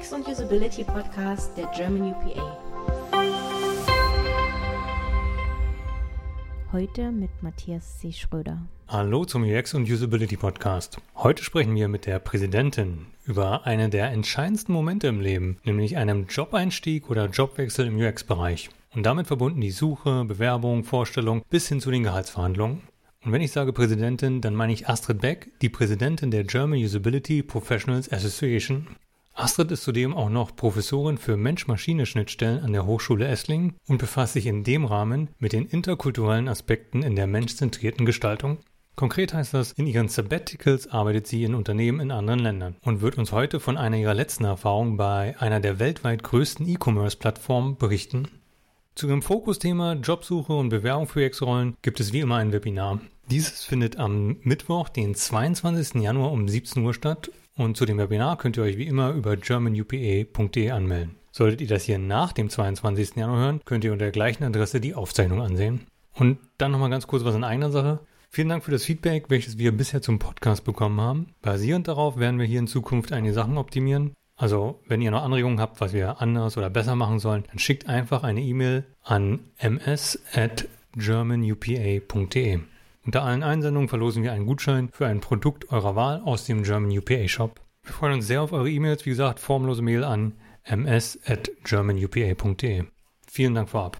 UX und Usability Podcast der German UPA. Heute mit Matthias C. Schröder. Hallo zum UX und Usability Podcast. Heute sprechen wir mit der Präsidentin über eine der entscheidendsten Momente im Leben, nämlich einem Jobeinstieg oder Jobwechsel im UX-Bereich. Und damit verbunden die Suche, Bewerbung, Vorstellung bis hin zu den Gehaltsverhandlungen. Und wenn ich sage Präsidentin, dann meine ich Astrid Beck, die Präsidentin der German Usability Professionals Association. Astrid ist zudem auch noch Professorin für Mensch-Maschine-Schnittstellen an der Hochschule Esslingen und befasst sich in dem Rahmen mit den interkulturellen Aspekten in der menschzentrierten Gestaltung. Konkret heißt das, in ihren Sabbaticals arbeitet sie in Unternehmen in anderen Ländern und wird uns heute von einer ihrer letzten Erfahrungen bei einer der weltweit größten E-Commerce-Plattformen berichten. Zu ihrem Fokusthema Jobsuche und Bewerbung für UX-Rollen gibt es wie immer ein Webinar. Dieses findet am Mittwoch, den 22. Januar um 17 Uhr statt und zu dem Webinar könnt ihr euch wie immer über germanupa.de anmelden. Solltet ihr das hier nach dem 22. Januar hören, könnt ihr unter der gleichen Adresse die Aufzeichnung ansehen. Und dann nochmal ganz kurz was in eigener Sache. Vielen Dank für das Feedback, welches wir bisher zum Podcast bekommen haben. Basierend darauf werden wir hier in Zukunft einige Sachen optimieren. Also, wenn ihr noch Anregungen habt, was wir anders oder besser machen sollen, dann schickt einfach eine E-Mail an ms@germanupa.de. Unter allen Einsendungen verlosen wir einen Gutschein für ein Produkt eurer Wahl aus dem German UPA Shop. Wir freuen uns sehr auf eure E-Mails. Wie gesagt, formlose Mail an ms.germanupa.de. Vielen Dank vorab.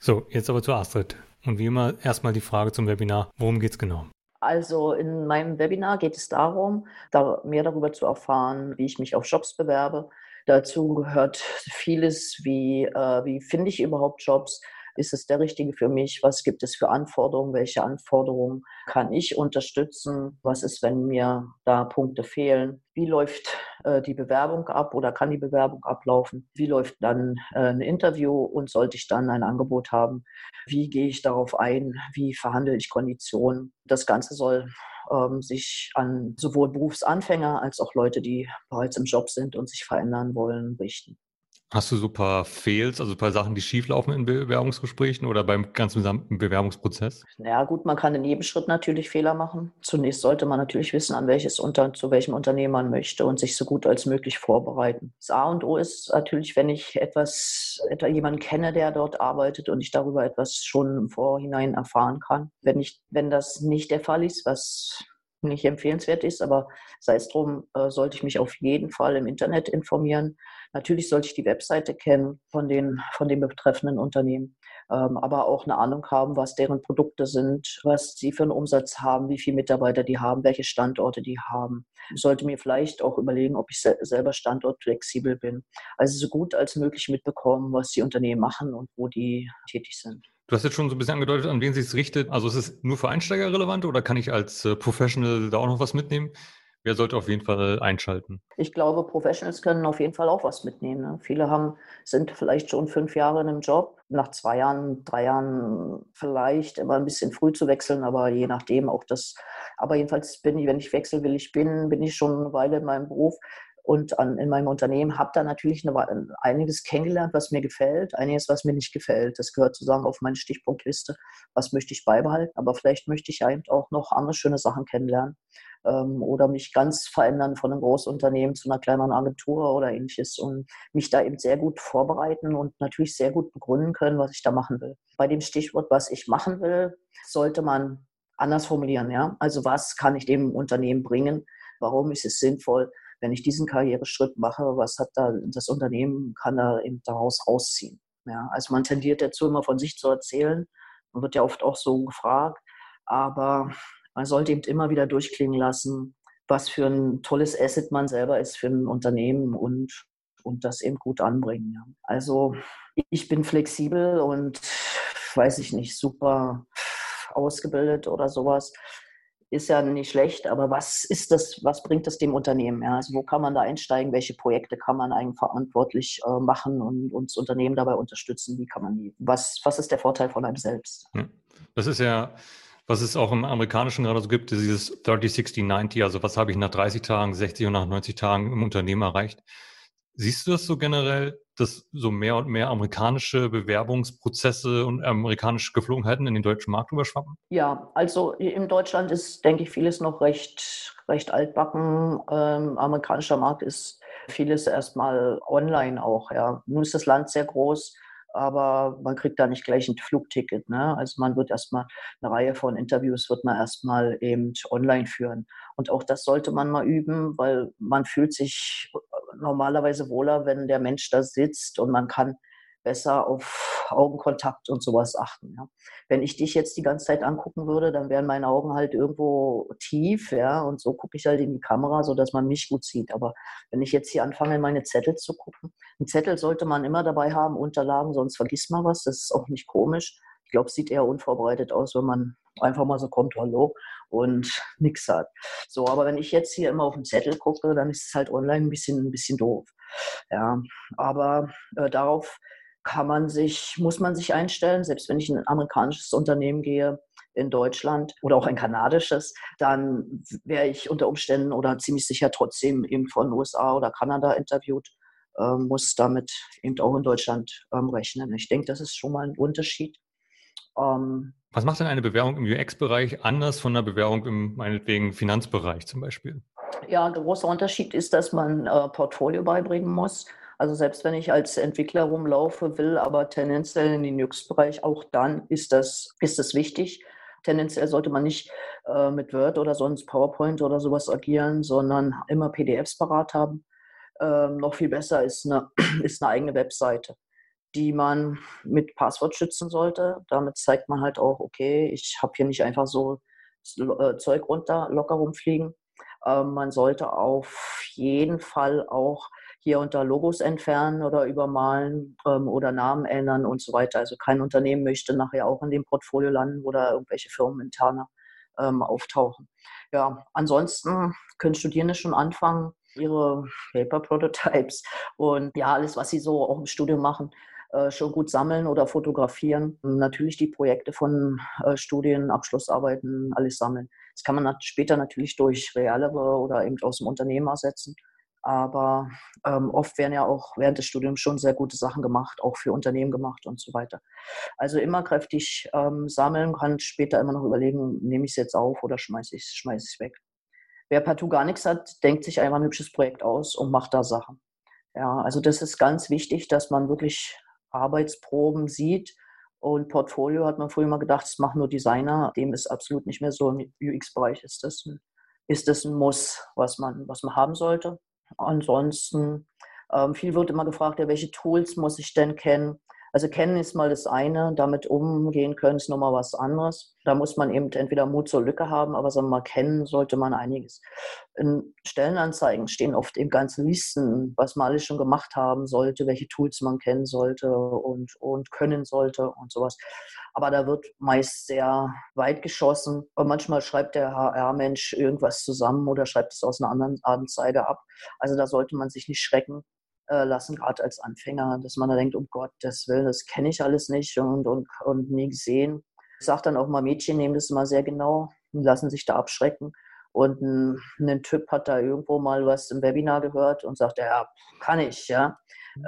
So, jetzt aber zu Astrid. Und wie immer erstmal die Frage zum Webinar. Worum geht's genau? Also in meinem Webinar geht es darum, da mehr darüber zu erfahren, wie ich mich auf Jobs bewerbe. Dazu gehört vieles wie, äh, wie finde ich überhaupt Jobs, ist es der richtige für mich? Was gibt es für Anforderungen? Welche Anforderungen kann ich unterstützen? Was ist, wenn mir da Punkte fehlen? Wie läuft äh, die Bewerbung ab oder kann die Bewerbung ablaufen? Wie läuft dann äh, ein Interview und sollte ich dann ein Angebot haben? Wie gehe ich darauf ein? Wie verhandle ich Konditionen? Das Ganze soll ähm, sich an sowohl Berufsanfänger als auch Leute, die bereits im Job sind und sich verändern wollen, richten. Hast du so ein paar Fails, also ein paar Sachen, die schieflaufen in Bewerbungsgesprächen oder beim ganzen Bewerbungsprozess? Ja gut, man kann in jedem Schritt natürlich Fehler machen. Zunächst sollte man natürlich wissen, an welches Unter zu welchem Unternehmen man möchte und sich so gut als möglich vorbereiten. Das A und O ist natürlich, wenn ich etwas, etwa jemanden kenne, der dort arbeitet und ich darüber etwas schon im Vorhinein erfahren kann. Wenn ich, wenn das nicht der Fall ist, was nicht empfehlenswert ist, aber sei es drum, äh, sollte ich mich auf jeden Fall im Internet informieren. Natürlich sollte ich die Webseite kennen von den, von den betreffenden Unternehmen, ähm, aber auch eine Ahnung haben, was deren Produkte sind, was sie für einen Umsatz haben, wie viele Mitarbeiter die haben, welche Standorte die haben. Ich sollte mir vielleicht auch überlegen, ob ich selber standortflexibel bin. Also so gut als möglich mitbekommen, was die Unternehmen machen und wo die tätig sind. Du hast jetzt schon so ein bisschen angedeutet, an wen sich es richtet. Also ist es nur für Einsteiger relevant oder kann ich als äh, Professional da auch noch was mitnehmen? Wer sollte auf jeden Fall einschalten? Ich glaube, Professionals können auf jeden Fall auch was mitnehmen. Ne? Viele haben, sind vielleicht schon fünf Jahre in einem Job. Nach zwei Jahren, drei Jahren vielleicht immer ein bisschen früh zu wechseln, aber je nachdem auch das. Aber jedenfalls bin ich, wenn ich wechseln will, ich bin, bin ich schon eine Weile in meinem Beruf und an, in meinem Unternehmen habe da natürlich eine, einiges kennengelernt, was mir gefällt, einiges, was mir nicht gefällt. Das gehört sozusagen auf meine Stichpunktliste. Was möchte ich beibehalten? Aber vielleicht möchte ich eben auch noch andere schöne Sachen kennenlernen ähm, oder mich ganz verändern von einem Großunternehmen zu einer kleineren Agentur oder ähnliches und mich da eben sehr gut vorbereiten und natürlich sehr gut begründen können, was ich da machen will. Bei dem Stichwort, was ich machen will, sollte man anders formulieren. Ja? Also was kann ich dem Unternehmen bringen? Warum ist es sinnvoll? Wenn ich diesen Karriereschritt mache, was hat da das Unternehmen, kann da eben daraus rausziehen. Ja, also man tendiert dazu, immer von sich zu erzählen. Man wird ja oft auch so gefragt. Aber man sollte eben immer wieder durchklingen lassen, was für ein tolles Asset man selber ist für ein Unternehmen und, und das eben gut anbringen. Ja. Also ich bin flexibel und weiß ich nicht, super ausgebildet oder sowas ist ja nicht schlecht, aber was ist das, was bringt das dem Unternehmen? Ja? Also wo kann man da einsteigen? Welche Projekte kann man eigenverantwortlich äh, machen und, uns Unternehmen dabei unterstützen? Wie kann man die, was, was ist der Vorteil von einem selbst? Das ist ja, was es auch im Amerikanischen gerade so gibt, dieses 30, 60, 90, also was habe ich nach 30 Tagen, 60 und nach 90 Tagen im Unternehmen erreicht. Siehst du das so generell, dass so mehr und mehr amerikanische Bewerbungsprozesse und amerikanische Geflogenheiten in den deutschen Markt überschwappen? Ja, also in Deutschland ist, denke ich, vieles noch recht, recht altbacken. Ähm, amerikanischer Markt ist vieles erstmal online auch. Ja. Nun ist das Land sehr groß, aber man kriegt da nicht gleich ein Flugticket. Ne? Also man wird erstmal eine Reihe von Interviews wird man erstmal eben online führen. Und auch das sollte man mal üben, weil man fühlt sich normalerweise wohler, wenn der Mensch da sitzt und man kann besser auf Augenkontakt und sowas achten. Ja. Wenn ich dich jetzt die ganze Zeit angucken würde, dann wären meine Augen halt irgendwo tief, ja, und so gucke ich halt in die Kamera, sodass man mich gut sieht. Aber wenn ich jetzt hier anfange, in meine Zettel zu gucken, einen Zettel sollte man immer dabei haben, Unterlagen, sonst vergisst man was. Das ist auch nicht komisch. Ich glaube, es sieht eher unvorbereitet aus, wenn man einfach mal so kommt, hallo, und nichts hat. So, aber wenn ich jetzt hier immer auf den Zettel gucke, dann ist es halt online ein bisschen, ein bisschen doof. Ja, aber äh, darauf kann man sich, muss man sich einstellen, selbst wenn ich in ein amerikanisches Unternehmen gehe, in Deutschland oder auch ein kanadisches, dann wäre ich unter Umständen oder ziemlich sicher trotzdem eben von USA oder Kanada interviewt, äh, muss damit eben auch in Deutschland ähm, rechnen. Ich denke, das ist schon mal ein Unterschied. Ähm, Was macht denn eine Bewerbung im UX-Bereich anders von einer Bewerbung im meinetwegen Finanzbereich zum Beispiel? Ja, ein großer Unterschied ist, dass man äh, Portfolio beibringen muss. Also selbst wenn ich als Entwickler rumlaufe, will aber tendenziell in den UX-Bereich, auch dann ist das, ist das wichtig. Tendenziell sollte man nicht äh, mit Word oder sonst PowerPoint oder sowas agieren, sondern immer PDFs parat haben. Ähm, noch viel besser ist eine, ist eine eigene Webseite, die man mit Passwort schützen sollte. Damit zeigt man halt auch, okay, ich habe hier nicht einfach so äh, Zeug runter, locker rumfliegen. Ähm, man sollte auf jeden Fall auch hier unter Logos entfernen oder übermalen ähm, oder Namen ändern und so weiter. Also kein Unternehmen möchte nachher auch in dem Portfolio landen, da irgendwelche Firmen interne ähm, auftauchen. Ja, ansonsten können Studierende schon anfangen, ihre Paper Prototypes und ja, alles, was sie so auch im Studium machen, äh, schon gut sammeln oder fotografieren. Natürlich die Projekte von äh, Studien, Abschlussarbeiten, alles sammeln. Das kann man später natürlich durch realere oder eben aus dem Unternehmen ersetzen. Aber ähm, oft werden ja auch während des Studiums schon sehr gute Sachen gemacht, auch für Unternehmen gemacht und so weiter. Also immer kräftig ähm, sammeln, kann später immer noch überlegen, nehme ich es jetzt auf oder schmeiße ich es schmeiß weg. Wer partout gar nichts hat, denkt sich einfach ein hübsches Projekt aus und macht da Sachen. Ja, also das ist ganz wichtig, dass man wirklich Arbeitsproben sieht. Und Portfolio hat man früher mal gedacht, das machen nur Designer. Dem ist absolut nicht mehr so. Im UX-Bereich ist das ein, ist das ein Muss, was man, was man haben sollte. Ansonsten, ähm, viel wird immer gefragt, ja, welche Tools muss ich denn kennen? Also kennen ist mal das eine, damit umgehen können ist nochmal was anderes. Da muss man eben entweder Mut zur Lücke haben, aber sagen wir mal, kennen sollte man einiges. In Stellenanzeigen stehen oft eben ganze Listen, was man alles schon gemacht haben sollte, welche Tools man kennen sollte und, und können sollte und sowas. Aber da wird meist sehr weit geschossen. Und manchmal schreibt der HR-Mensch irgendwas zusammen oder schreibt es aus einer anderen Anzeige ab. Also da sollte man sich nicht schrecken äh, lassen, gerade als Anfänger, dass man da denkt, um Gottes Willen, das kenne ich alles nicht und, und, und nie gesehen. Ich sage dann auch mal, Mädchen nehmen das immer sehr genau und lassen sich da abschrecken. Und ein, ein Typ hat da irgendwo mal was im Webinar gehört und sagt, ja, kann ich, ja.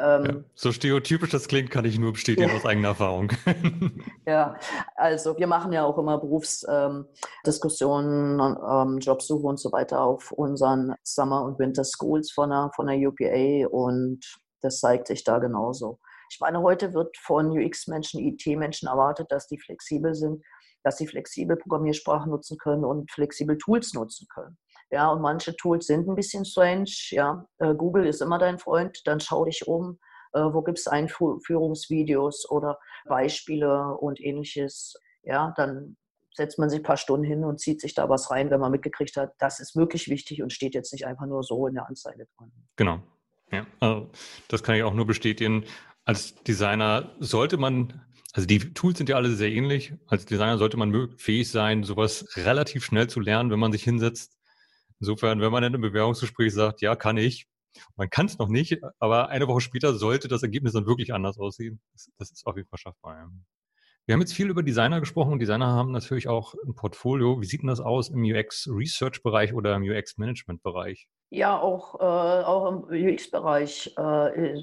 Ähm, ja, so stereotypisch das klingt, kann ich nur bestätigen ja. aus eigener Erfahrung. ja, also wir machen ja auch immer Berufsdiskussionen, ähm, ähm, Jobsuche und so weiter auf unseren Summer- und Winter Schools von der, von der UPA und das zeigt sich da genauso. Ich meine, heute wird von UX-Menschen, IT-Menschen erwartet, dass die flexibel sind dass sie flexibel Programmiersprachen nutzen können und flexibel Tools nutzen können. Ja, und manche Tools sind ein bisschen strange. Ja, äh, Google ist immer dein Freund. Dann schau dich um. Äh, wo gibt es Einführungsvideos oder Beispiele und ähnliches? Ja, dann setzt man sich ein paar Stunden hin und zieht sich da was rein, wenn man mitgekriegt hat, das ist wirklich wichtig und steht jetzt nicht einfach nur so in der Anzeige drin. Genau. Ja, also das kann ich auch nur bestätigen. Als Designer sollte man also die Tools sind ja alle sehr ähnlich. Als Designer sollte man fähig sein, sowas relativ schnell zu lernen, wenn man sich hinsetzt. Insofern, wenn man in einem Bewerbungsgespräch sagt, ja, kann ich, man kann es noch nicht, aber eine Woche später sollte das Ergebnis dann wirklich anders aussehen. Das, ist auf jeden Fall schaffbar. Wir haben jetzt viel über Designer gesprochen und Designer haben natürlich auch ein Portfolio. Wie sieht denn das aus im UX-Research-Bereich oder im UX-Management-Bereich? Ja, auch, äh, auch im UX-Bereich äh,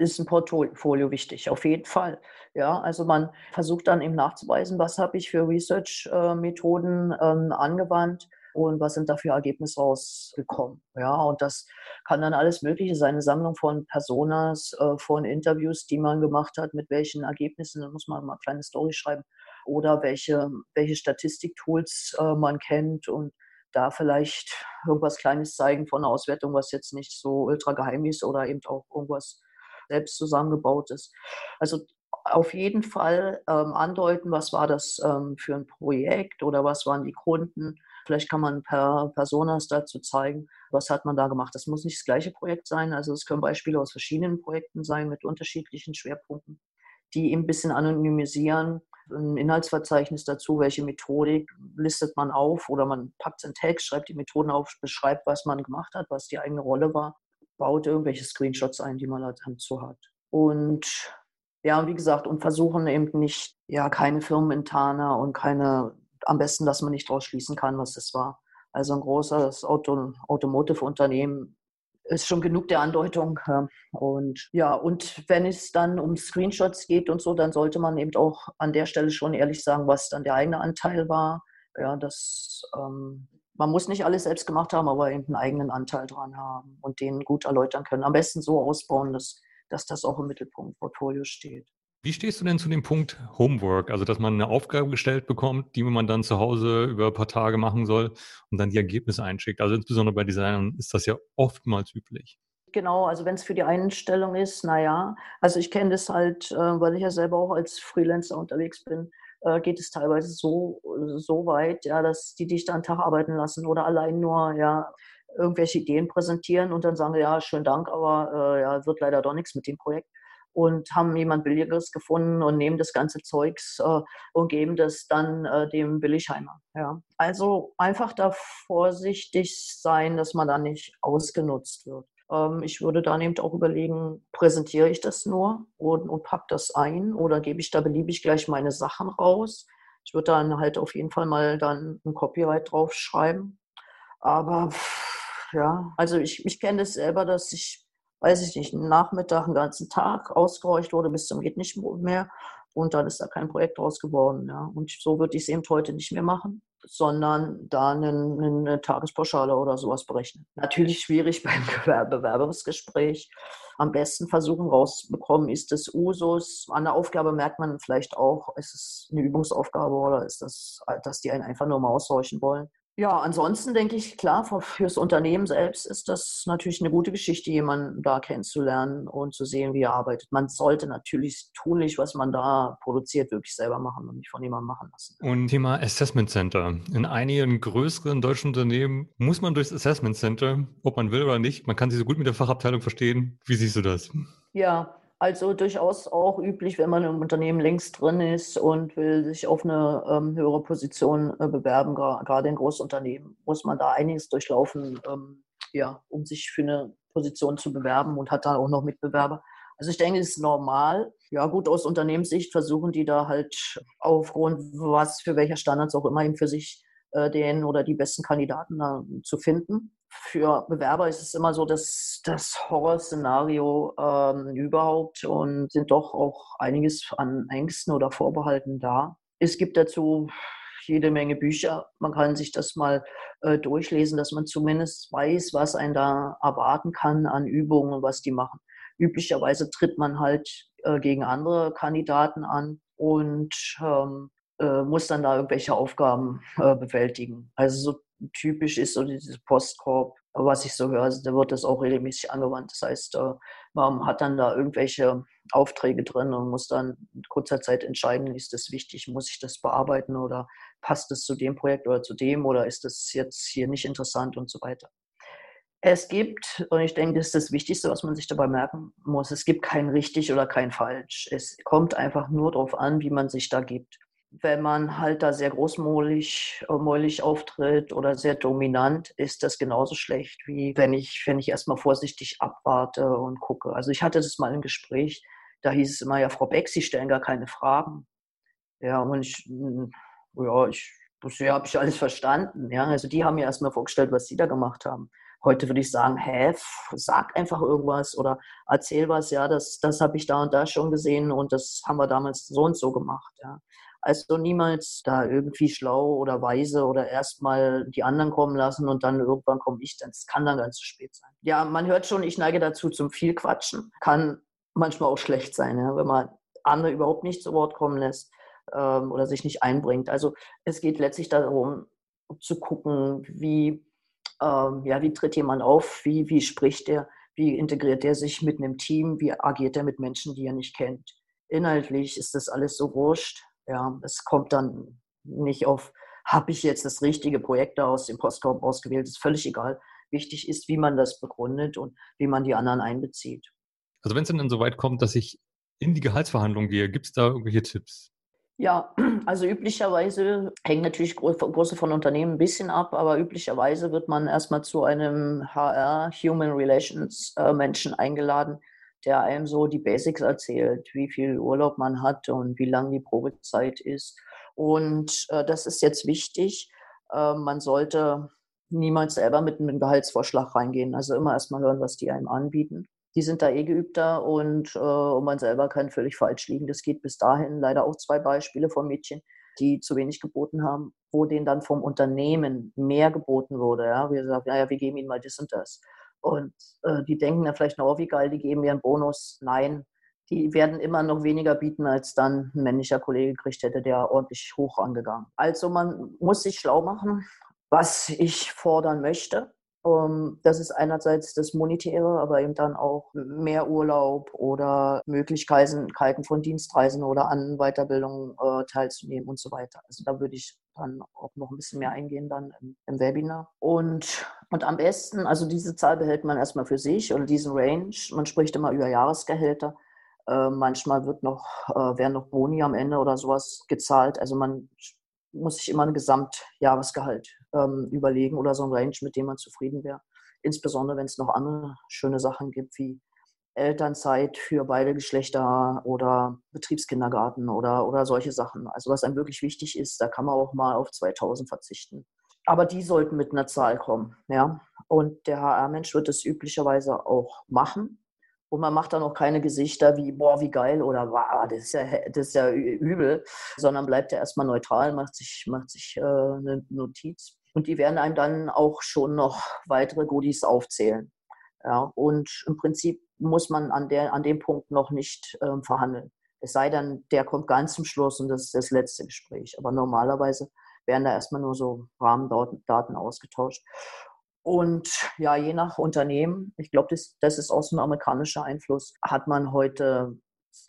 ist ein Portfolio wichtig, auf jeden Fall. Ja, also man versucht dann eben nachzuweisen, was habe ich für Research-Methoden ähm, angewandt und was sind da für Ergebnisse rausgekommen. Ja, und das kann dann alles Mögliche sein, eine Sammlung von Personas, äh, von Interviews, die man gemacht hat, mit welchen Ergebnissen, da muss man mal eine kleine Story schreiben, oder welche, welche Statistiktools äh, man kennt und da vielleicht irgendwas Kleines zeigen von einer Auswertung, was jetzt nicht so ultra geheim ist oder eben auch irgendwas selbst zusammengebaut ist. Also auf jeden Fall ähm, andeuten, was war das ähm, für ein Projekt oder was waren die Kunden. Vielleicht kann man per Personas dazu zeigen, was hat man da gemacht. Das muss nicht das gleiche Projekt sein. Also es können Beispiele aus verschiedenen Projekten sein mit unterschiedlichen Schwerpunkten, die eben ein bisschen anonymisieren. Ein Inhaltsverzeichnis dazu, welche Methodik listet man auf oder man packt es in Text, schreibt die Methoden auf, beschreibt, was man gemacht hat, was die eigene Rolle war, baut irgendwelche Screenshots ein, die man dazu hat. Und ja, wie gesagt, und versuchen eben nicht, ja, keine Firmeninterne und keine, am besten, dass man nicht draus schließen kann, was das war. Also ein großes Auto, Automotive-Unternehmen ist schon genug der Andeutung. Und ja, und wenn es dann um Screenshots geht und so, dann sollte man eben auch an der Stelle schon ehrlich sagen, was dann der eigene Anteil war. Ja, das, ähm, man muss nicht alles selbst gemacht haben, aber eben einen eigenen Anteil dran haben und den gut erläutern können. Am besten so ausbauen, dass dass das auch im Mittelpunkt Portfolio steht. Wie stehst du denn zu dem Punkt Homework? Also, dass man eine Aufgabe gestellt bekommt, die man dann zu Hause über ein paar Tage machen soll und dann die Ergebnisse einschickt. Also, insbesondere bei Designern ist das ja oftmals üblich. Genau, also wenn es für die Einstellung ist, naja, also ich kenne das halt, äh, weil ich ja selber auch als Freelancer unterwegs bin, äh, geht es teilweise so, so weit, ja, dass die dich da einen Tag arbeiten lassen oder allein nur, ja, irgendwelche Ideen präsentieren und dann sagen, ja, schönen Dank, aber äh, ja, wird leider doch nichts mit dem Projekt. Und haben jemand Billigeres gefunden und nehmen das ganze Zeugs äh, und geben das dann äh, dem Billigheimer. Ja. Also einfach da vorsichtig sein, dass man da nicht ausgenutzt wird. Ähm, ich würde dann eben auch überlegen, präsentiere ich das nur und, und pack das ein oder gebe ich da beliebig gleich meine Sachen raus. Ich würde dann halt auf jeden Fall mal dann ein Copyright draufschreiben. Aber ja. Also ich, ich kenne das selber, dass ich, weiß ich nicht, einen Nachmittag, einen ganzen Tag ausgeräucht wurde bis zum geht nicht mehr. Und dann ist da kein Projekt draus geworden. Ja. Und so würde ich es eben heute nicht mehr machen, sondern da eine, eine Tagespauschale oder sowas berechnen. Natürlich schwierig beim Bewerbungsgespräch. Am besten versuchen rauszubekommen, ist das Usus. An der Aufgabe merkt man vielleicht auch, ist es eine Übungsaufgabe oder ist das, dass die einen einfach nur mal aushorchen wollen. Ja, ansonsten denke ich, klar, fürs Unternehmen selbst ist das natürlich eine gute Geschichte, jemanden da kennenzulernen und zu sehen, wie er arbeitet. Man sollte natürlich tunlich, was man da produziert, wirklich selber machen und nicht von jemandem machen lassen. Und Thema Assessment Center. In einigen größeren deutschen Unternehmen muss man durchs Assessment Center, ob man will oder nicht. Man kann sich so gut mit der Fachabteilung verstehen. Wie siehst du das? Ja, also durchaus auch üblich, wenn man im Unternehmen längst drin ist und will sich auf eine ähm, höhere Position äh, bewerben, gerade in Großunternehmen, muss man da einiges durchlaufen, ähm, ja, um sich für eine Position zu bewerben und hat dann auch noch Mitbewerber. Also ich denke, es ist normal. Ja gut, aus Unternehmenssicht versuchen die da halt aufgrund was für welcher Standards auch immer eben für sich den oder die besten Kandidaten äh, zu finden für Bewerber ist es immer so dass das Horrorszenario ähm, überhaupt und sind doch auch einiges an Ängsten oder Vorbehalten da. Es gibt dazu jede Menge Bücher. Man kann sich das mal äh, durchlesen, dass man zumindest weiß, was einen da erwarten kann an Übungen und was die machen. Üblicherweise tritt man halt äh, gegen andere Kandidaten an und ähm, äh, muss dann da irgendwelche Aufgaben äh, bewältigen. Also so typisch ist so dieses Postkorb, was ich so höre, also da wird das auch regelmäßig angewandt. Das heißt, äh, man hat dann da irgendwelche Aufträge drin und muss dann in kurzer Zeit entscheiden, ist das wichtig, muss ich das bearbeiten oder passt es zu dem Projekt oder zu dem oder ist das jetzt hier nicht interessant und so weiter. Es gibt, und ich denke, das ist das Wichtigste, was man sich dabei merken muss, es gibt kein richtig oder kein falsch. Es kommt einfach nur darauf an, wie man sich da gibt wenn man halt da sehr großmäulig äh, auftritt oder sehr dominant, ist das genauso schlecht, wie wenn ich, wenn ich erstmal vorsichtig abwarte und gucke. Also ich hatte das mal im Gespräch, da hieß es immer, ja, Frau Beck, Sie stellen gar keine Fragen. Ja, und ich, hm, ja, ich, ja, habe ich alles verstanden. Ja, also die haben mir erstmal vorgestellt, was sie da gemacht haben. Heute würde ich sagen, hä, sag einfach irgendwas oder erzähl was, ja, das, das habe ich da und da schon gesehen und das haben wir damals so und so gemacht, ja. Also niemals da irgendwie schlau oder weise oder erstmal die anderen kommen lassen und dann irgendwann komme ich. Das kann dann ganz zu spät sein. Ja, man hört schon, ich neige dazu zum viel Quatschen. Kann manchmal auch schlecht sein, ja, wenn man andere überhaupt nicht zu Wort kommen lässt ähm, oder sich nicht einbringt. Also es geht letztlich darum zu gucken, wie, ähm, ja, wie tritt jemand auf, wie, wie spricht er, wie integriert er sich mit einem Team, wie agiert er mit Menschen, die er nicht kennt. Inhaltlich ist das alles so wurscht. Ja, es kommt dann nicht auf, habe ich jetzt das richtige Projekt aus dem Postkorb ausgewählt, ist völlig egal. Wichtig ist, wie man das begründet und wie man die anderen einbezieht. Also wenn es dann so weit kommt, dass ich in die Gehaltsverhandlung gehe, gibt es da irgendwelche Tipps? Ja, also üblicherweise hängt natürlich große von Unternehmen ein bisschen ab, aber üblicherweise wird man erstmal zu einem HR, Human Relations äh, Menschen eingeladen, der einem so die Basics erzählt, wie viel Urlaub man hat und wie lang die Probezeit ist. Und äh, das ist jetzt wichtig. Äh, man sollte niemals selber mit einem Gehaltsvorschlag reingehen. Also immer erstmal hören, was die einem anbieten die sind da eh geübter und, äh, und man selber kann völlig falsch liegen. Das geht bis dahin leider auch zwei Beispiele von Mädchen, die zu wenig geboten haben, wo denen dann vom Unternehmen mehr geboten wurde. Ja, wir sagen, ja, ja, wir geben ihnen mal das und das. Und äh, die denken dann vielleicht noch, oh, wie geil, die geben mir einen Bonus. Nein, die werden immer noch weniger bieten, als dann ein männlicher Kollege gekriegt hätte, der ordentlich hoch angegangen. Also man muss sich schlau machen, was ich fordern möchte um, das ist einerseits das Monetäre, aber eben dann auch mehr Urlaub oder Möglichkeiten von Dienstreisen oder an Weiterbildungen äh, teilzunehmen und so weiter. Also da würde ich dann auch noch ein bisschen mehr eingehen dann im, im, Webinar. Und, und am besten, also diese Zahl behält man erstmal für sich oder diesen Range. Man spricht immer über Jahresgehälter. Äh, manchmal wird noch, äh, werden noch Boni am Ende oder sowas gezahlt. Also man muss sich immer ein Gesamtjahresgehalt ähm, überlegen oder so ein Range, mit dem man zufrieden wäre. Insbesondere, wenn es noch andere schöne Sachen gibt, wie Elternzeit für beide Geschlechter oder Betriebskindergarten oder, oder solche Sachen. Also was einem wirklich wichtig ist, da kann man auch mal auf 2000 verzichten. Aber die sollten mit einer Zahl kommen. Ja? Und der HR-Mensch wird es üblicherweise auch machen. Und man macht dann auch keine Gesichter wie, boah, wie geil oder wow, das ist ja, das ist ja übel, sondern bleibt ja erstmal neutral, macht sich, macht sich äh, eine Notiz. Und die werden einem dann auch schon noch weitere Goodies aufzählen. Ja, und im Prinzip muss man an, der, an dem Punkt noch nicht ähm, verhandeln. Es sei denn, der kommt ganz zum Schluss und das ist das letzte Gespräch. Aber normalerweise werden da erstmal nur so Rahmendaten ausgetauscht. Und ja, je nach Unternehmen, ich glaube, das, das ist auch so ein amerikanischer Einfluss, hat man heute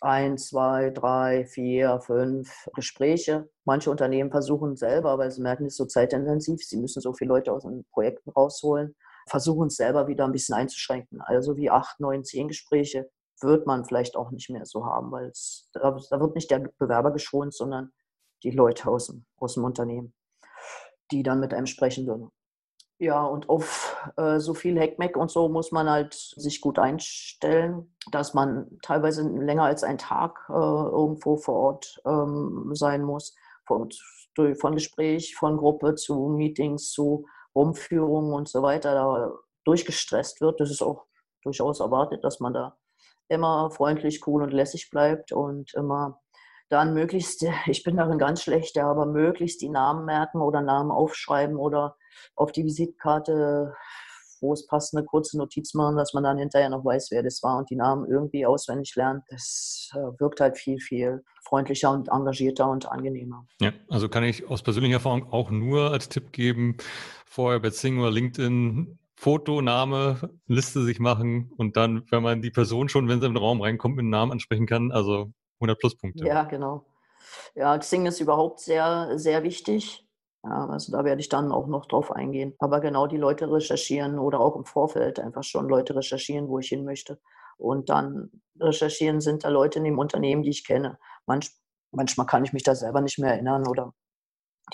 ein, zwei, drei, vier, fünf Gespräche. Manche Unternehmen versuchen selber, weil sie merken, es ist so zeitintensiv, sie müssen so viele Leute aus den Projekten rausholen, versuchen es selber wieder ein bisschen einzuschränken. Also wie acht, neun, zehn Gespräche wird man vielleicht auch nicht mehr so haben, weil es, da wird nicht der Bewerber geschont, sondern die Leute aus dem, aus dem Unternehmen, die dann mit einem sprechen würden. Ja, und auf äh, so viel Heckmeck und so muss man halt sich gut einstellen, dass man teilweise länger als einen Tag äh, irgendwo vor Ort ähm, sein muss. Von, von Gespräch, von Gruppe zu Meetings, zu Rumführungen und so weiter, da durchgestresst wird. Das ist auch durchaus erwartet, dass man da immer freundlich, cool und lässig bleibt und immer dann möglichst, ich bin darin ganz schlecht, aber möglichst die Namen merken oder Namen aufschreiben oder auf die Visitkarte, wo es passt, eine kurze Notiz machen, dass man dann hinterher noch weiß, wer das war und die Namen irgendwie auswendig lernt. Das äh, wirkt halt viel, viel freundlicher und engagierter und angenehmer. Ja, also kann ich aus persönlicher Erfahrung auch nur als Tipp geben, vorher bei Zing oder LinkedIn Foto, Name, Liste sich machen und dann, wenn man die Person schon, wenn sie den Raum reinkommt, mit Namen ansprechen kann, also 100 Pluspunkte. Ja, genau. Ja, Xing ist überhaupt sehr, sehr wichtig. Ja, also da werde ich dann auch noch drauf eingehen. Aber genau die Leute recherchieren oder auch im Vorfeld einfach schon Leute recherchieren, wo ich hin möchte. Und dann recherchieren sind da Leute in dem Unternehmen, die ich kenne. Manch, manchmal kann ich mich da selber nicht mehr erinnern oder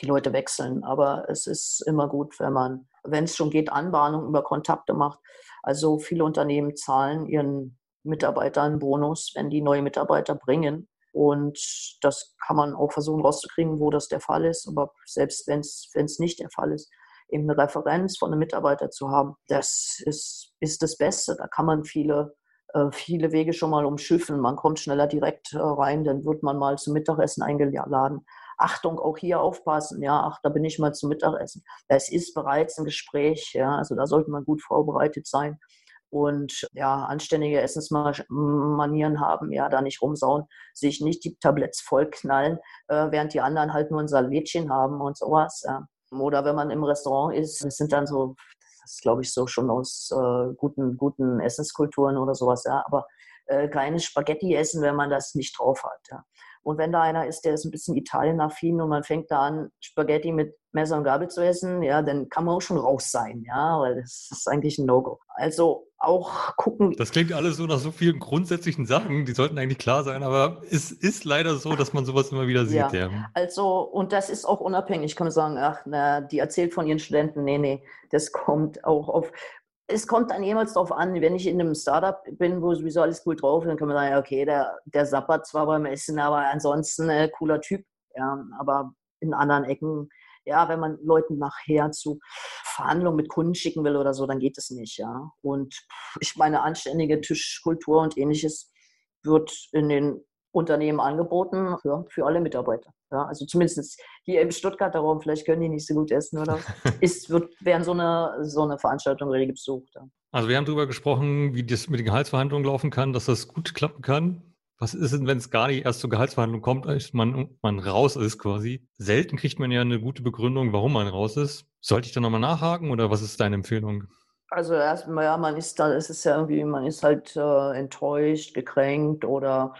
die Leute wechseln. Aber es ist immer gut, wenn man, wenn es schon geht, Anbahnung über Kontakte macht. Also viele Unternehmen zahlen ihren Mitarbeitern einen Bonus, wenn die neue Mitarbeiter bringen. Und das kann man auch versuchen rauszukriegen, wo das der Fall ist. Aber selbst wenn es nicht der Fall ist, eben eine Referenz von einem Mitarbeiter zu haben, das ist, ist das Beste. Da kann man viele, äh, viele Wege schon mal umschiffen. Man kommt schneller direkt äh, rein, dann wird man mal zum Mittagessen eingeladen. Achtung, auch hier aufpassen, ja, ach, da bin ich mal zum Mittagessen. Es ist bereits ein Gespräch, ja, also da sollte man gut vorbereitet sein und ja, anständige Essensmanieren haben, ja, da nicht rumsauen, sich nicht die Tabletts vollknallen, äh, während die anderen halt nur ein Salätchen haben und sowas. Ja. Oder wenn man im Restaurant ist, das sind dann so, das glaube ich so schon aus äh, guten, guten Essenskulturen oder sowas, ja, aber äh, keine Spaghetti essen, wenn man das nicht drauf hat. Ja. Und wenn da einer ist, der ist ein bisschen Italien-affin und man fängt da an, Spaghetti mit Messer und Gabel zu essen, ja, dann kann man auch schon raus sein, ja, weil das ist eigentlich ein No-Go. Also auch gucken. Das klingt alles so nach so vielen grundsätzlichen Sachen, die sollten eigentlich klar sein, aber es ist leider so, dass man sowas immer wieder sieht. Ja, ja. also, und das ist auch unabhängig. Kann sagen, ach, na, die erzählt von ihren Studenten, nee, nee, das kommt auch auf, es kommt dann jemals darauf an, wenn ich in einem Startup bin, wo sowieso alles cool drauf ist, dann kann man sagen, okay, der, der sappert zwar beim Essen, aber ansonsten äh, cooler Typ. Ja, aber in anderen Ecken, ja, wenn man Leuten nachher zu Verhandlungen mit Kunden schicken will oder so, dann geht es nicht, ja. Und ich meine, anständige Tischkultur und ähnliches wird in den Unternehmen angeboten für, für alle Mitarbeiter. Ja, also zumindest hier im Stuttgarter Raum, vielleicht können die nicht so gut essen oder ist, wird, werden so eine, so eine Veranstaltung rege besucht. Ja. Also wir haben darüber gesprochen, wie das mit den Gehaltsverhandlungen laufen kann, dass das gut klappen kann. Was ist denn, wenn es gar nicht erst zur Gehaltsverhandlung kommt, als man, man raus ist quasi? Selten kriegt man ja eine gute Begründung, warum man raus ist. Sollte ich da nochmal nachhaken oder was ist deine Empfehlung? Also erstmal, ja, man ist da, es ist ja irgendwie, man ist halt äh, enttäuscht, gekränkt oder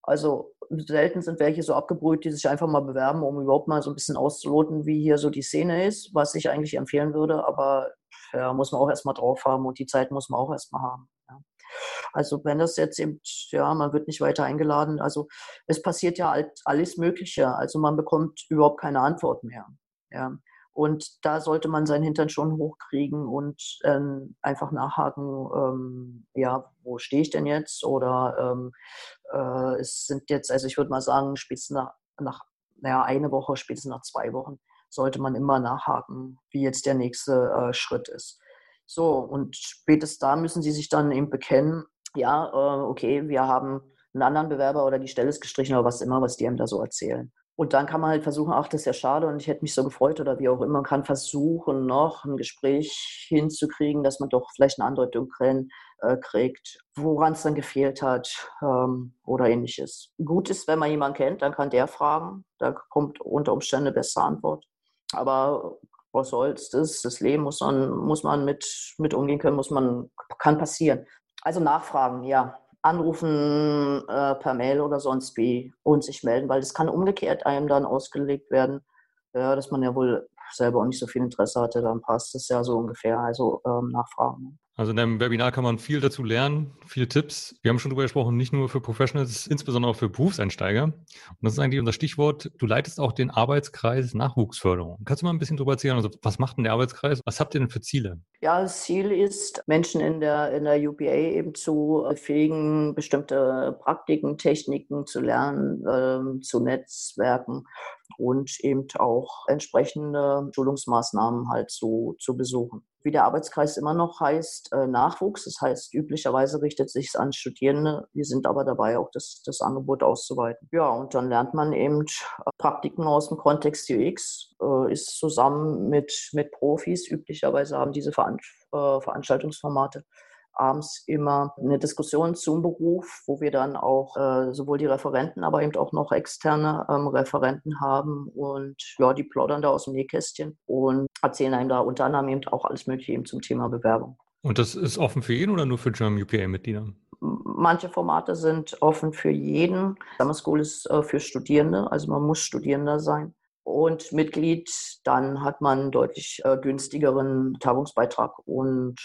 also selten sind welche so abgebrüht, die sich einfach mal bewerben, um überhaupt mal so ein bisschen auszuloten, wie hier so die Szene ist, was ich eigentlich empfehlen würde. Aber ja, muss man auch erstmal drauf haben und die Zeit muss man auch erstmal haben. Also wenn das jetzt eben, ja, man wird nicht weiter eingeladen, also es passiert ja alles Mögliche. Also man bekommt überhaupt keine Antwort mehr. Ja. Und da sollte man seinen Hintern schon hochkriegen und ähm, einfach nachhaken, ähm, ja, wo stehe ich denn jetzt? Oder ähm, äh, es sind jetzt, also ich würde mal sagen, spätestens nach, nach naja, eine Woche, spätestens nach zwei Wochen sollte man immer nachhaken, wie jetzt der nächste äh, Schritt ist. So, und spätestens da müssen Sie sich dann eben bekennen, ja, äh, okay, wir haben einen anderen Bewerber oder die Stelle ist gestrichen oder was immer, was die einem da so erzählen. Und dann kann man halt versuchen, ach, das ist ja schade und ich hätte mich so gefreut oder wie auch immer. Man kann versuchen, noch ein Gespräch hinzukriegen, dass man doch vielleicht eine Andeutung äh, kriegt, woran es dann gefehlt hat ähm, oder ähnliches. Gut ist, wenn man jemanden kennt, dann kann der fragen. Da kommt unter Umständen eine bessere Antwort. Aber was soll's, das, das Leben muss man, muss man mit, mit umgehen können, muss man, kann passieren. Also nachfragen, ja anrufen äh, per Mail oder sonst wie und sich melden, weil das kann umgekehrt einem dann ausgelegt werden, ja, dass man ja wohl selber auch nicht so viel Interesse hatte, dann passt es ja so ungefähr. Also ähm, nachfragen. Also in deinem Webinar kann man viel dazu lernen, viele Tipps. Wir haben schon darüber gesprochen, nicht nur für Professionals, insbesondere auch für Berufseinsteiger. Und das ist eigentlich unser Stichwort. Du leitest auch den Arbeitskreis Nachwuchsförderung. Kannst du mal ein bisschen darüber erzählen? Also was macht denn der Arbeitskreis? Was habt ihr denn für Ziele? Ja, das Ziel ist, Menschen in der, in der UPA eben zu befähigen, bestimmte Praktiken, Techniken zu lernen, äh, zu Netzwerken und eben auch entsprechende Schulungsmaßnahmen halt zu, zu besuchen wie der Arbeitskreis immer noch heißt, äh, Nachwuchs. Das heißt, üblicherweise richtet sich es an Studierende. Wir sind aber dabei, auch das, das Angebot auszuweiten. Ja, und dann lernt man eben äh, Praktiken aus dem Kontext UX, äh, ist zusammen mit, mit Profis. Üblicherweise haben diese Veran Veranstaltungsformate abends immer eine Diskussion zum Beruf, wo wir dann auch äh, sowohl die Referenten, aber eben auch noch externe ähm, Referenten haben und ja, die plaudern da aus dem Nähkästchen und erzählen einem da unter anderem eben auch alles Mögliche eben zum Thema Bewerbung. Und das ist offen für jeden oder nur für German UPA-Mitglieder? Manche Formate sind offen für jeden. Summer School ist äh, für Studierende, also man muss Studierender sein und Mitglied, dann hat man einen deutlich äh, günstigeren Tagungsbeitrag und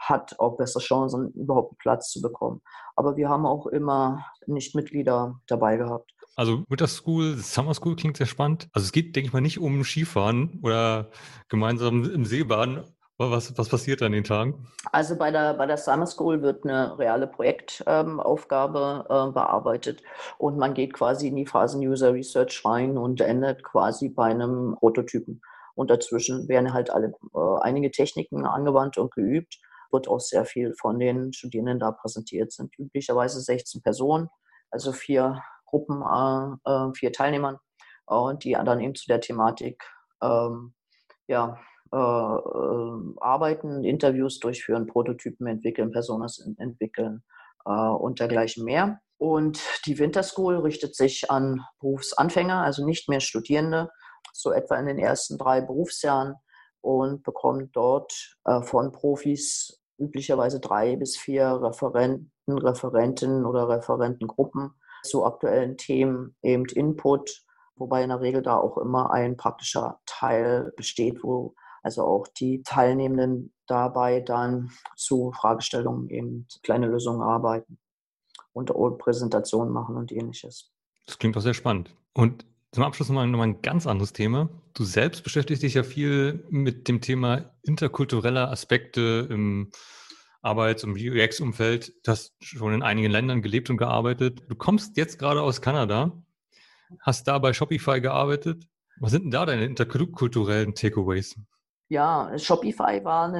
hat auch bessere Chancen, überhaupt einen Platz zu bekommen. Aber wir haben auch immer Nichtmitglieder dabei gehabt. Also Winter School, Summer School klingt sehr spannend. Also es geht, denke ich mal, nicht um Skifahren oder gemeinsam im Seebahn. Was, was passiert an den Tagen? Also bei der, bei der Summer School wird eine reale Projektaufgabe ähm, äh, bearbeitet und man geht quasi in die Phasen User Research rein und endet quasi bei einem Prototypen. Und dazwischen werden halt alle äh, einige Techniken angewandt und geübt wird auch sehr viel von den Studierenden da präsentiert. sind üblicherweise 16 Personen, also vier Gruppen, äh, äh, vier Teilnehmern und die dann eben zu der Thematik ähm, ja, äh, äh, arbeiten, Interviews durchführen, Prototypen entwickeln, Personas entwickeln äh, und dergleichen mehr. Und die Winter School richtet sich an Berufsanfänger, also nicht mehr Studierende, so etwa in den ersten drei Berufsjahren und bekommt dort äh, von Profis üblicherweise drei bis vier Referenten, Referentinnen oder Referentengruppen zu aktuellen Themen eben Input, wobei in der Regel da auch immer ein praktischer Teil besteht, wo also auch die Teilnehmenden dabei dann zu Fragestellungen eben kleine Lösungen arbeiten und Präsentationen machen und ähnliches. Das klingt doch sehr spannend. Und zum Abschluss nochmal, nochmal ein ganz anderes Thema. Du selbst beschäftigst dich ja viel mit dem Thema interkultureller Aspekte im Arbeits- und UX-Umfeld. Du hast schon in einigen Ländern gelebt und gearbeitet. Du kommst jetzt gerade aus Kanada, hast da bei Shopify gearbeitet. Was sind denn da deine interkulturellen Takeaways? Ja, Shopify war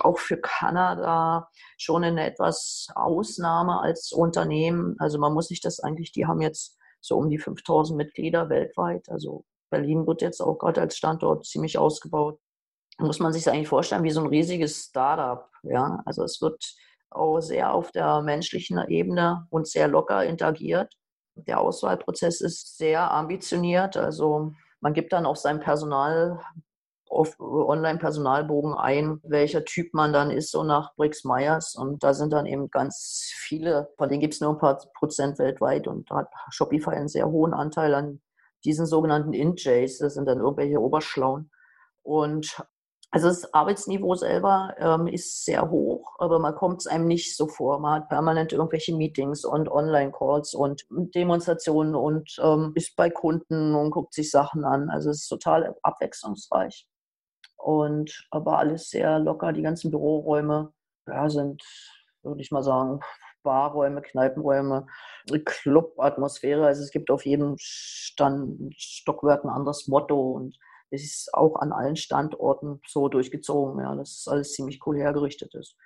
auch für Kanada schon eine etwas Ausnahme als Unternehmen. Also man muss sich das eigentlich, die haben jetzt so um die 5000 Mitglieder weltweit. Also Berlin wird jetzt auch gerade als Standort ziemlich ausgebaut. Da muss man sich das eigentlich vorstellen wie so ein riesiges Startup. Ja, also es wird auch sehr auf der menschlichen Ebene und sehr locker interagiert. Der Auswahlprozess ist sehr ambitioniert. Also man gibt dann auch seinem Personal auf Online-Personalbogen ein, welcher Typ man dann ist, so nach Briggs Myers. Und da sind dann eben ganz viele, von denen gibt es nur ein paar Prozent weltweit und da hat Shopify einen sehr hohen Anteil an diesen sogenannten InJs. Das sind dann irgendwelche Oberschlauen. Und also das Arbeitsniveau selber ähm, ist sehr hoch, aber man kommt es einem nicht so vor. Man hat permanent irgendwelche Meetings und Online-Calls und Demonstrationen und ähm, ist bei Kunden und guckt sich Sachen an. Also es ist total abwechslungsreich und aber alles sehr locker. Die ganzen Büroräume ja, sind, würde ich mal sagen, Barräume, Kneipenräume, Club-Atmosphäre. Also es gibt auf jedem Stand, Stockwerk ein anderes Motto und es ist auch an allen Standorten so durchgezogen. Ja, das ist alles ziemlich cool hergerichtet ist.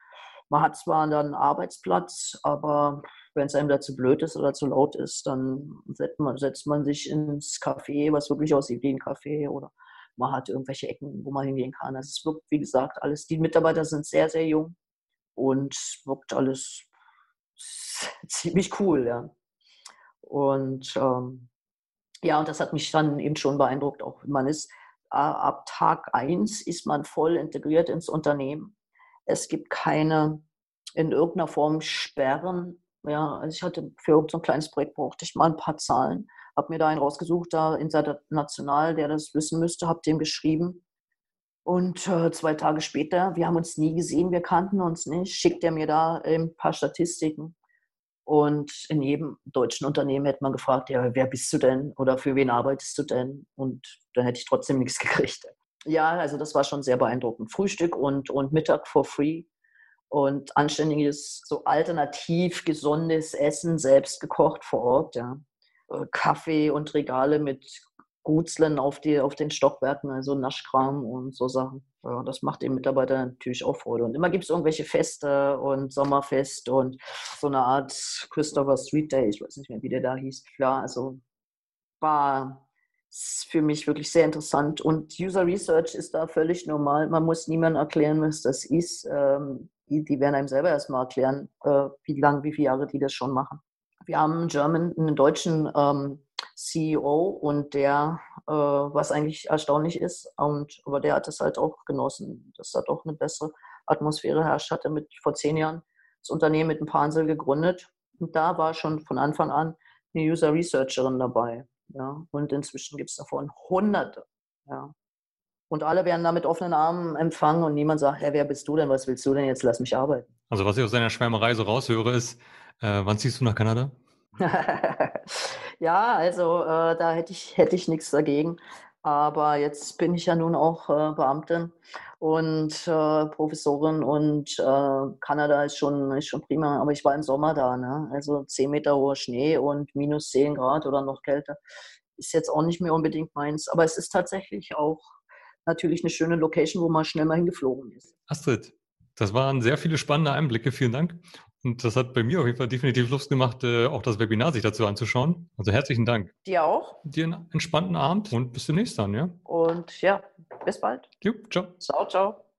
Man hat zwar dann einen Arbeitsplatz, aber wenn es einem da zu blöd ist oder zu laut ist, dann setzt man, setzt man sich ins Café, was wirklich aussieht wie ein Café oder man hat irgendwelche Ecken, wo man hingehen kann. Also es wirkt, wie gesagt, alles, die Mitarbeiter sind sehr, sehr jung und wirkt alles ziemlich cool, ja. Und ähm, ja, und das hat mich dann eben schon beeindruckt. Auch man ist ab Tag 1 ist man voll integriert ins Unternehmen. Es gibt keine in irgendeiner Form Sperren. Ja, also ich hatte für so ein kleines Projekt brauchte ich mal ein paar Zahlen habe mir da einen rausgesucht, da international, der das wissen müsste, habe dem geschrieben. Und äh, zwei Tage später, wir haben uns nie gesehen, wir kannten uns nicht, schickt er mir da ein paar Statistiken. Und in jedem deutschen Unternehmen hätte man gefragt, ja, wer bist du denn oder für wen arbeitest du denn? Und dann hätte ich trotzdem nichts gekriegt. Ja, also das war schon sehr beeindruckend. Frühstück und, und Mittag for free und anständiges, so alternativ gesundes Essen, selbst gekocht vor Ort. Ja. Kaffee und Regale mit Gutzlen auf, die, auf den Stockwerken, also Naschkram und so Sachen. Ja, das macht den Mitarbeitern natürlich auch Freude. Und immer gibt es irgendwelche Feste und Sommerfest und so eine Art Christopher Street Day, ich weiß nicht mehr, wie der da hieß. Ja, also war für mich wirklich sehr interessant. Und User Research ist da völlig normal. Man muss niemandem erklären, was das ist. Ähm, die, die werden einem selber erstmal erklären, äh, wie lange, wie viele Jahre die das schon machen. Wir haben einen, German, einen deutschen ähm, CEO und der, äh, was eigentlich erstaunlich ist, und, aber der hat es halt auch genossen, dass da doch eine bessere Atmosphäre herrscht. Hatte mit vor zehn Jahren das Unternehmen mit ein paar Ansel gegründet und da war schon von Anfang an eine User Researcherin dabei. Ja, und inzwischen gibt es davon Hunderte. Ja. Und alle werden da mit offenen Armen empfangen und niemand sagt, hey, wer bist du denn, was willst du denn jetzt, lass mich arbeiten. Also was ich aus deiner Schwärmerei so raushöre, ist, äh, wann ziehst du nach Kanada? ja, also äh, da hätte ich, hätte ich nichts dagegen. Aber jetzt bin ich ja nun auch äh, Beamtin und äh, Professorin und äh, Kanada ist schon, ist schon prima. Aber ich war im Sommer da, ne? also 10 Meter hoher Schnee und minus 10 Grad oder noch kälter. Ist jetzt auch nicht mehr unbedingt meins. Aber es ist tatsächlich auch natürlich eine schöne Location, wo man schnell mal hingeflogen ist. Astrid, das waren sehr viele spannende Einblicke. Vielen Dank. Und das hat bei mir auf jeden Fall definitiv Lust gemacht, äh, auch das Webinar sich dazu anzuschauen. Also herzlichen Dank. Dir auch. Dir einen entspannten Abend und bis demnächst dann, ja? Und ja, bis bald. Jo, ciao. Ciao, ciao.